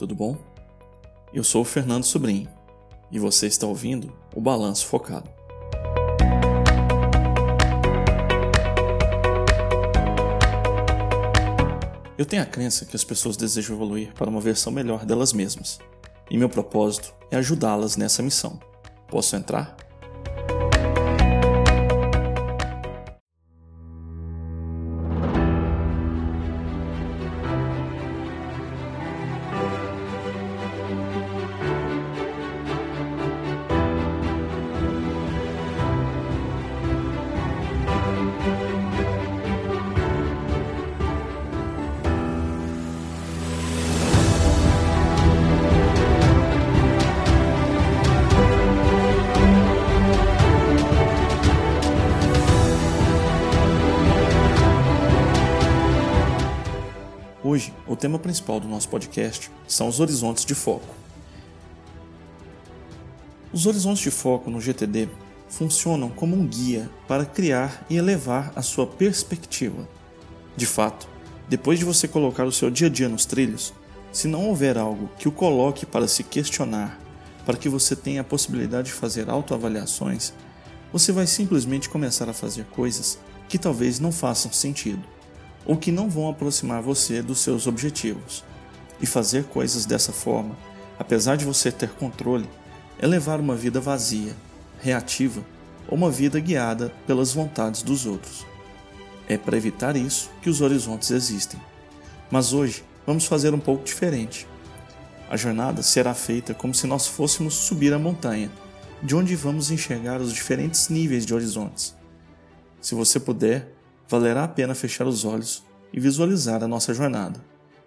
tudo bom? Eu sou o Fernando Sobrinho e você está ouvindo o Balanço Focado. Eu tenho a crença que as pessoas desejam evoluir para uma versão melhor delas mesmas, e meu propósito é ajudá-las nessa missão. Posso entrar? Tema principal do nosso podcast são os horizontes de foco. Os horizontes de foco no GTD funcionam como um guia para criar e elevar a sua perspectiva. De fato, depois de você colocar o seu dia a dia nos trilhos, se não houver algo que o coloque para se questionar, para que você tenha a possibilidade de fazer autoavaliações, você vai simplesmente começar a fazer coisas que talvez não façam sentido ou que não vão aproximar você dos seus objetivos. E fazer coisas dessa forma, apesar de você ter controle, é levar uma vida vazia, reativa ou uma vida guiada pelas vontades dos outros. É para evitar isso que os horizontes existem. Mas hoje vamos fazer um pouco diferente. A jornada será feita como se nós fôssemos subir a montanha, de onde vamos enxergar os diferentes níveis de horizontes. Se você puder, valerá a pena fechar os olhos e visualizar a nossa jornada.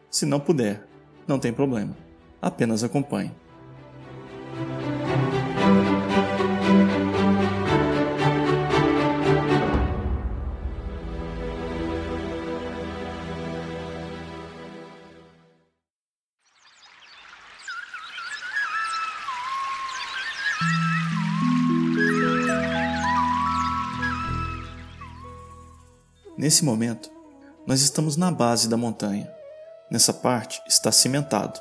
Se não puder, não tem problema, apenas acompanhe. Nesse momento, nós estamos na base da montanha. Nessa parte está cimentado.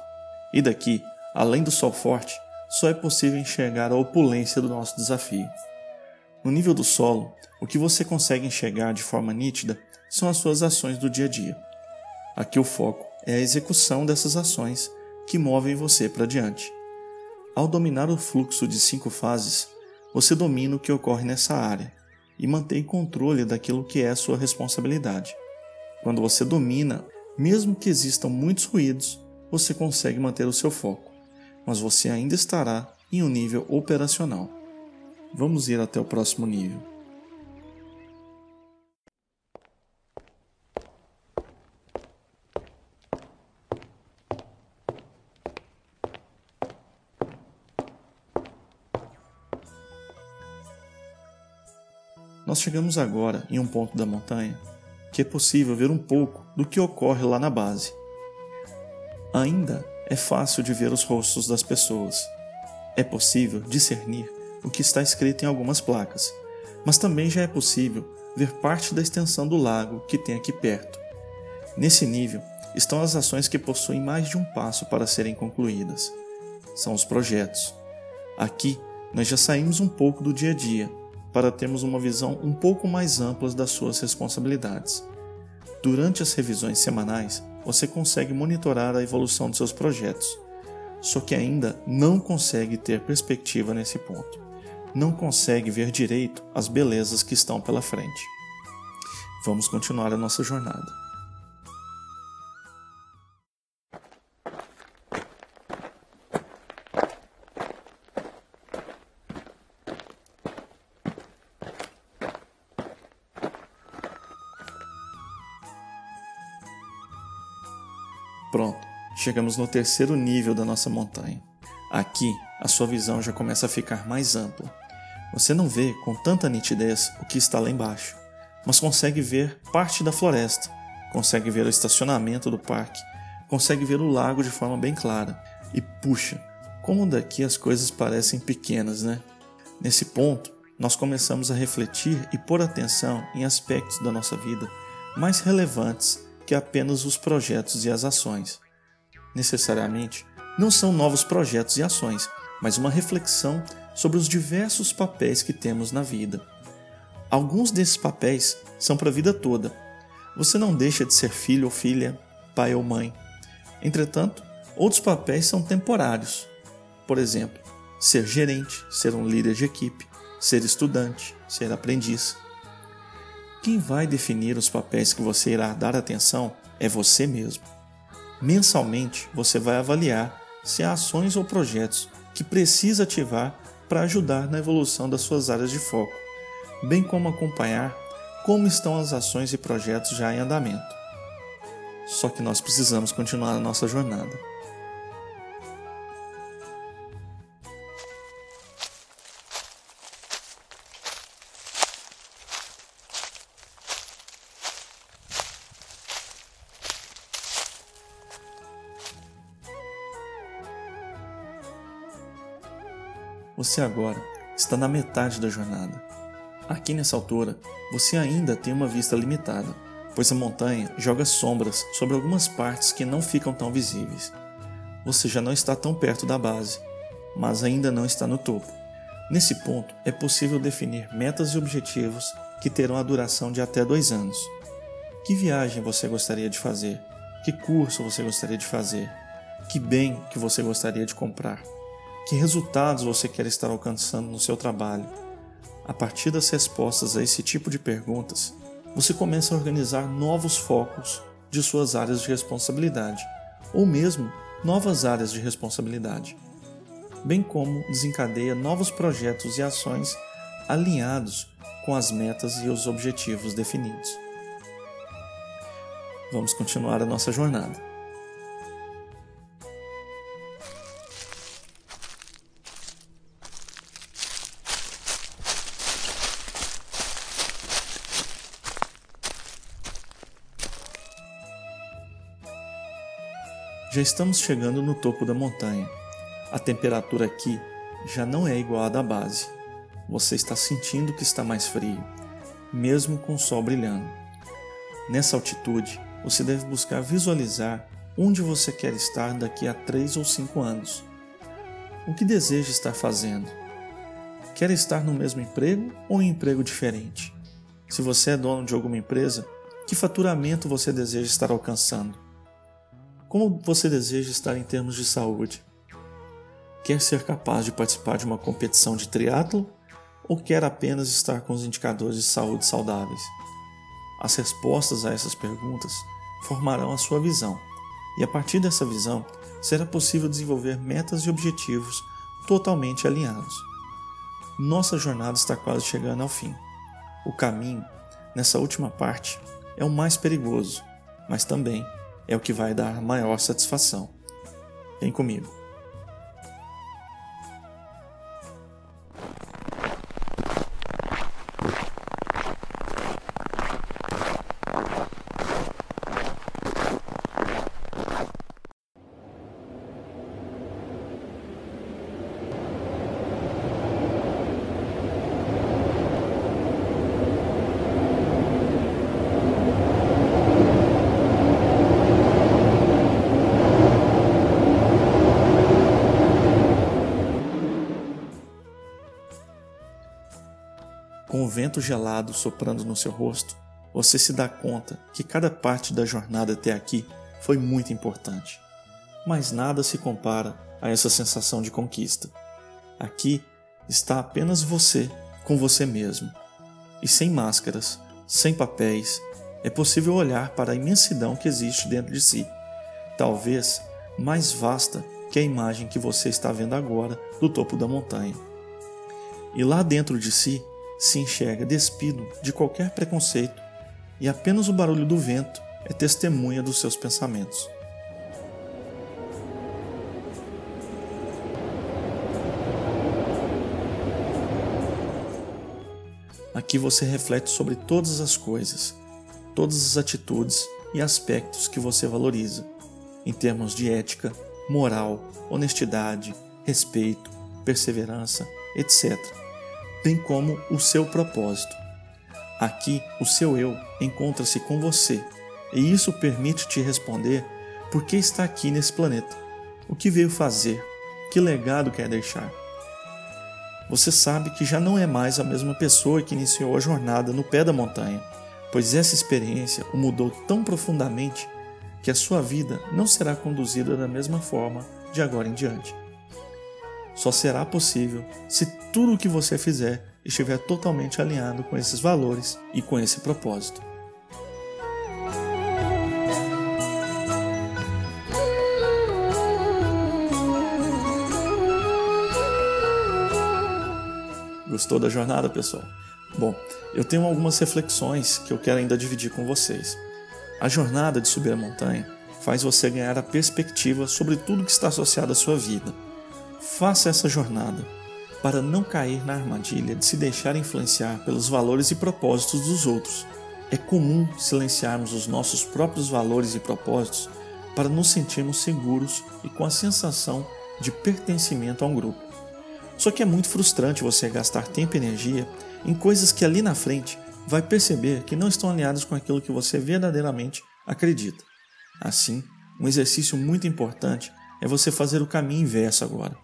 E daqui, além do sol forte, só é possível enxergar a opulência do nosso desafio. No nível do solo, o que você consegue enxergar de forma nítida são as suas ações do dia a dia. Aqui o foco é a execução dessas ações que movem você para diante. Ao dominar o fluxo de cinco fases, você domina o que ocorre nessa área e mantém controle daquilo que é sua responsabilidade. Quando você domina, mesmo que existam muitos ruídos, você consegue manter o seu foco, mas você ainda estará em um nível operacional. Vamos ir até o próximo nível. Nós chegamos agora em um ponto da montanha que é possível ver um pouco do que ocorre lá na base. Ainda é fácil de ver os rostos das pessoas. É possível discernir o que está escrito em algumas placas, mas também já é possível ver parte da extensão do lago que tem aqui perto. Nesse nível estão as ações que possuem mais de um passo para serem concluídas. São os projetos. Aqui nós já saímos um pouco do dia a dia para termos uma visão um pouco mais ampla das suas responsabilidades. Durante as revisões semanais, você consegue monitorar a evolução de seus projetos, só que ainda não consegue ter perspectiva nesse ponto. Não consegue ver direito as belezas que estão pela frente. Vamos continuar a nossa jornada. Pronto, chegamos no terceiro nível da nossa montanha. Aqui, a sua visão já começa a ficar mais ampla. Você não vê com tanta nitidez o que está lá embaixo, mas consegue ver parte da floresta, consegue ver o estacionamento do parque, consegue ver o lago de forma bem clara. E puxa, como daqui as coisas parecem pequenas, né? Nesse ponto, nós começamos a refletir e pôr atenção em aspectos da nossa vida mais relevantes que apenas os projetos e as ações. Necessariamente, não são novos projetos e ações, mas uma reflexão sobre os diversos papéis que temos na vida. Alguns desses papéis são para a vida toda. Você não deixa de ser filho ou filha, pai ou mãe. Entretanto, outros papéis são temporários. Por exemplo, ser gerente, ser um líder de equipe, ser estudante, ser aprendiz. Quem vai definir os papéis que você irá dar atenção é você mesmo. Mensalmente, você vai avaliar se há ações ou projetos que precisa ativar para ajudar na evolução das suas áreas de foco, bem como acompanhar como estão as ações e projetos já em andamento. Só que nós precisamos continuar a nossa jornada. Você agora está na metade da jornada. Aqui nessa altura, você ainda tem uma vista limitada, pois a montanha joga sombras sobre algumas partes que não ficam tão visíveis. Você já não está tão perto da base, mas ainda não está no topo. Nesse ponto, é possível definir metas e objetivos que terão a duração de até dois anos. Que viagem você gostaria de fazer? Que curso você gostaria de fazer? Que bem que você gostaria de comprar? Que resultados você quer estar alcançando no seu trabalho? A partir das respostas a esse tipo de perguntas, você começa a organizar novos focos de suas áreas de responsabilidade, ou mesmo novas áreas de responsabilidade, bem como desencadeia novos projetos e ações alinhados com as metas e os objetivos definidos. Vamos continuar a nossa jornada. Já estamos chegando no topo da montanha. A temperatura aqui já não é igual à da base. Você está sentindo que está mais frio, mesmo com o sol brilhando. Nessa altitude, você deve buscar visualizar onde você quer estar daqui a 3 ou 5 anos. O que deseja estar fazendo? Quer estar no mesmo emprego ou em emprego diferente? Se você é dono de alguma empresa, que faturamento você deseja estar alcançando? Como você deseja estar em termos de saúde? Quer ser capaz de participar de uma competição de triatlo ou quer apenas estar com os indicadores de saúde saudáveis? As respostas a essas perguntas formarão a sua visão, e a partir dessa visão será possível desenvolver metas e objetivos totalmente alinhados. Nossa jornada está quase chegando ao fim. O caminho, nessa última parte, é o mais perigoso, mas também é o que vai dar maior satisfação. Vem comigo. Com vento gelado soprando no seu rosto, você se dá conta que cada parte da jornada até aqui foi muito importante. Mas nada se compara a essa sensação de conquista. Aqui está apenas você com você mesmo. E sem máscaras, sem papéis, é possível olhar para a imensidão que existe dentro de si, talvez mais vasta que a imagem que você está vendo agora do topo da montanha. E lá dentro de si se enxerga despido de qualquer preconceito e apenas o barulho do vento é testemunha dos seus pensamentos. Aqui você reflete sobre todas as coisas, todas as atitudes e aspectos que você valoriza, em termos de ética, moral, honestidade, respeito, perseverança, etc bem como o seu propósito. Aqui, o seu eu encontra-se com você, e isso permite te responder por que está aqui nesse planeta, o que veio fazer, que legado quer deixar. Você sabe que já não é mais a mesma pessoa que iniciou a jornada no pé da montanha, pois essa experiência o mudou tão profundamente que a sua vida não será conduzida da mesma forma de agora em diante. Só será possível se tudo o que você fizer estiver totalmente alinhado com esses valores e com esse propósito. Gostou da jornada, pessoal? Bom, eu tenho algumas reflexões que eu quero ainda dividir com vocês. A jornada de subir a montanha faz você ganhar a perspectiva sobre tudo que está associado à sua vida. Faça essa jornada para não cair na armadilha de se deixar influenciar pelos valores e propósitos dos outros. É comum silenciarmos os nossos próprios valores e propósitos para nos sentirmos seguros e com a sensação de pertencimento a um grupo. Só que é muito frustrante você gastar tempo e energia em coisas que ali na frente vai perceber que não estão alinhadas com aquilo que você verdadeiramente acredita. Assim, um exercício muito importante é você fazer o caminho inverso agora.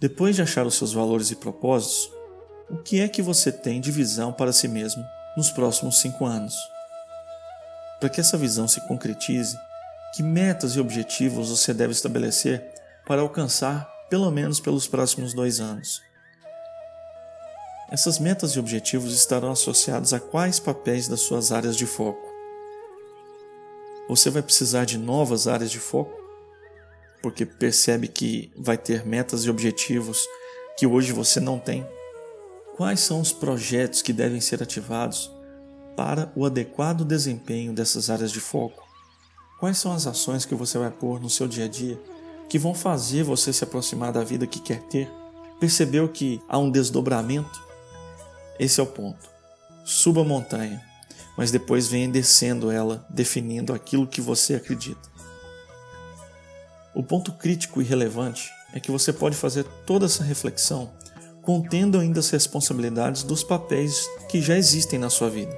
Depois de achar os seus valores e propósitos, o que é que você tem de visão para si mesmo nos próximos cinco anos? Para que essa visão se concretize, que metas e objetivos você deve estabelecer para alcançar pelo menos pelos próximos dois anos. Essas metas e objetivos estarão associados a quais papéis das suas áreas de foco? Você vai precisar de novas áreas de foco? Porque percebe que vai ter metas e objetivos que hoje você não tem? Quais são os projetos que devem ser ativados para o adequado desempenho dessas áreas de foco? Quais são as ações que você vai pôr no seu dia a dia que vão fazer você se aproximar da vida que quer ter? Percebeu que há um desdobramento? Esse é o ponto. Suba a montanha, mas depois venha descendo ela, definindo aquilo que você acredita. O ponto crítico e relevante é que você pode fazer toda essa reflexão contendo ainda as responsabilidades dos papéis que já existem na sua vida.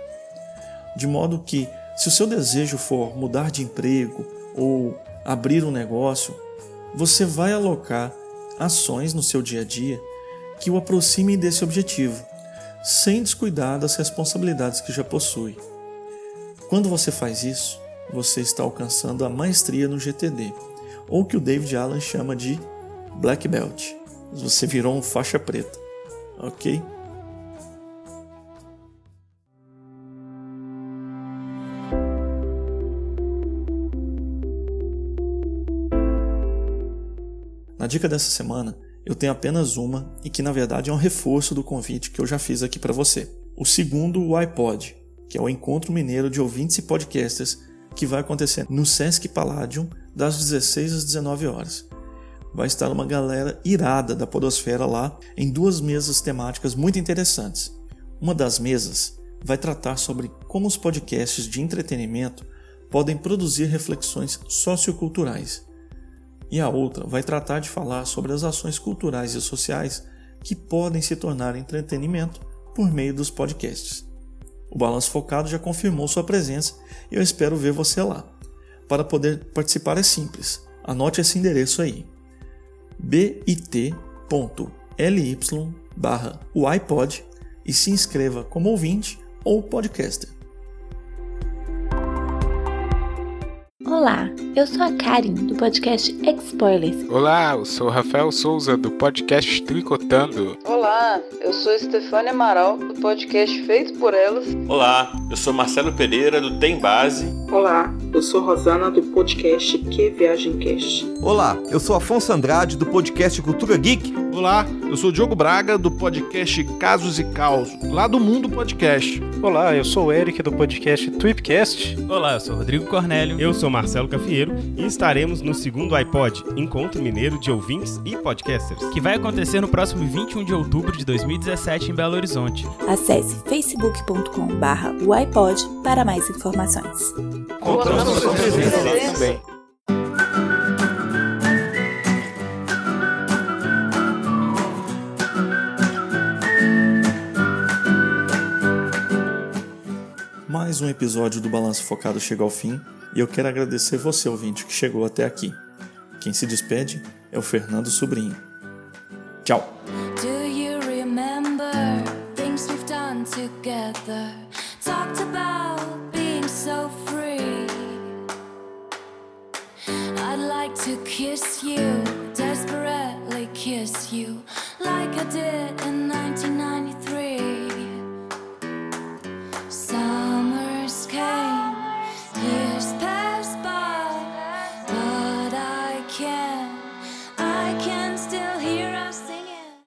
De modo que, se o seu desejo for mudar de emprego ou abrir um negócio, você vai alocar ações no seu dia a dia que o aproximem desse objetivo, sem descuidar das responsabilidades que já possui. Quando você faz isso, você está alcançando a maestria no GTD, ou que o David Allen chama de Black Belt. Você virou um faixa preta, ok? Na dica dessa semana, eu tenho apenas uma e que na verdade é um reforço do convite que eu já fiz aqui para você. O segundo, o iPod, que é o Encontro Mineiro de Ouvintes e Podcasters, que vai acontecer no Sesc Palladium das 16 às 19 horas. Vai estar uma galera irada da podosfera lá em duas mesas temáticas muito interessantes. Uma das mesas vai tratar sobre como os podcasts de entretenimento podem produzir reflexões socioculturais e a outra vai tratar de falar sobre as ações culturais e sociais que podem se tornar entretenimento por meio dos podcasts. O Balanço Focado já confirmou sua presença e eu espero ver você lá. Para poder participar é simples, anote esse endereço aí: bit.ly barra o iPod e se inscreva como ouvinte ou podcaster. Olá, eu sou a Karen, do podcast X-Spoilers. Olá, eu sou o Rafael Souza, do podcast Tricotando. Olá, eu sou Stefania Amaral, do podcast Feito por Elas. Olá, eu sou Marcelo Pereira, do Tem Base. Olá, eu sou Rosana, do podcast Que Viagem Cast. Olá, eu sou Afonso Andrade, do podcast Cultura Geek. Olá, eu sou Diogo Braga, do podcast Casos e Causos, lá do Mundo Podcast. Olá, eu sou o Eric, do podcast Tripcast. Olá, eu sou Rodrigo Cornélio. Eu sou Marcelo Cafieiro e estaremos no segundo iPod, Encontro Mineiro de Ouvintes e Podcasters, que vai acontecer no próximo 21 de outubro de 2017 em Belo Horizonte. Acesse facebook.com barra iPod para mais informações. Contamos com presença também. Mais um episódio do Balanço Focado chega ao fim e eu quero agradecer você, ouvinte, que chegou até aqui. Quem se despede é o Fernando Sobrinho. Tchau!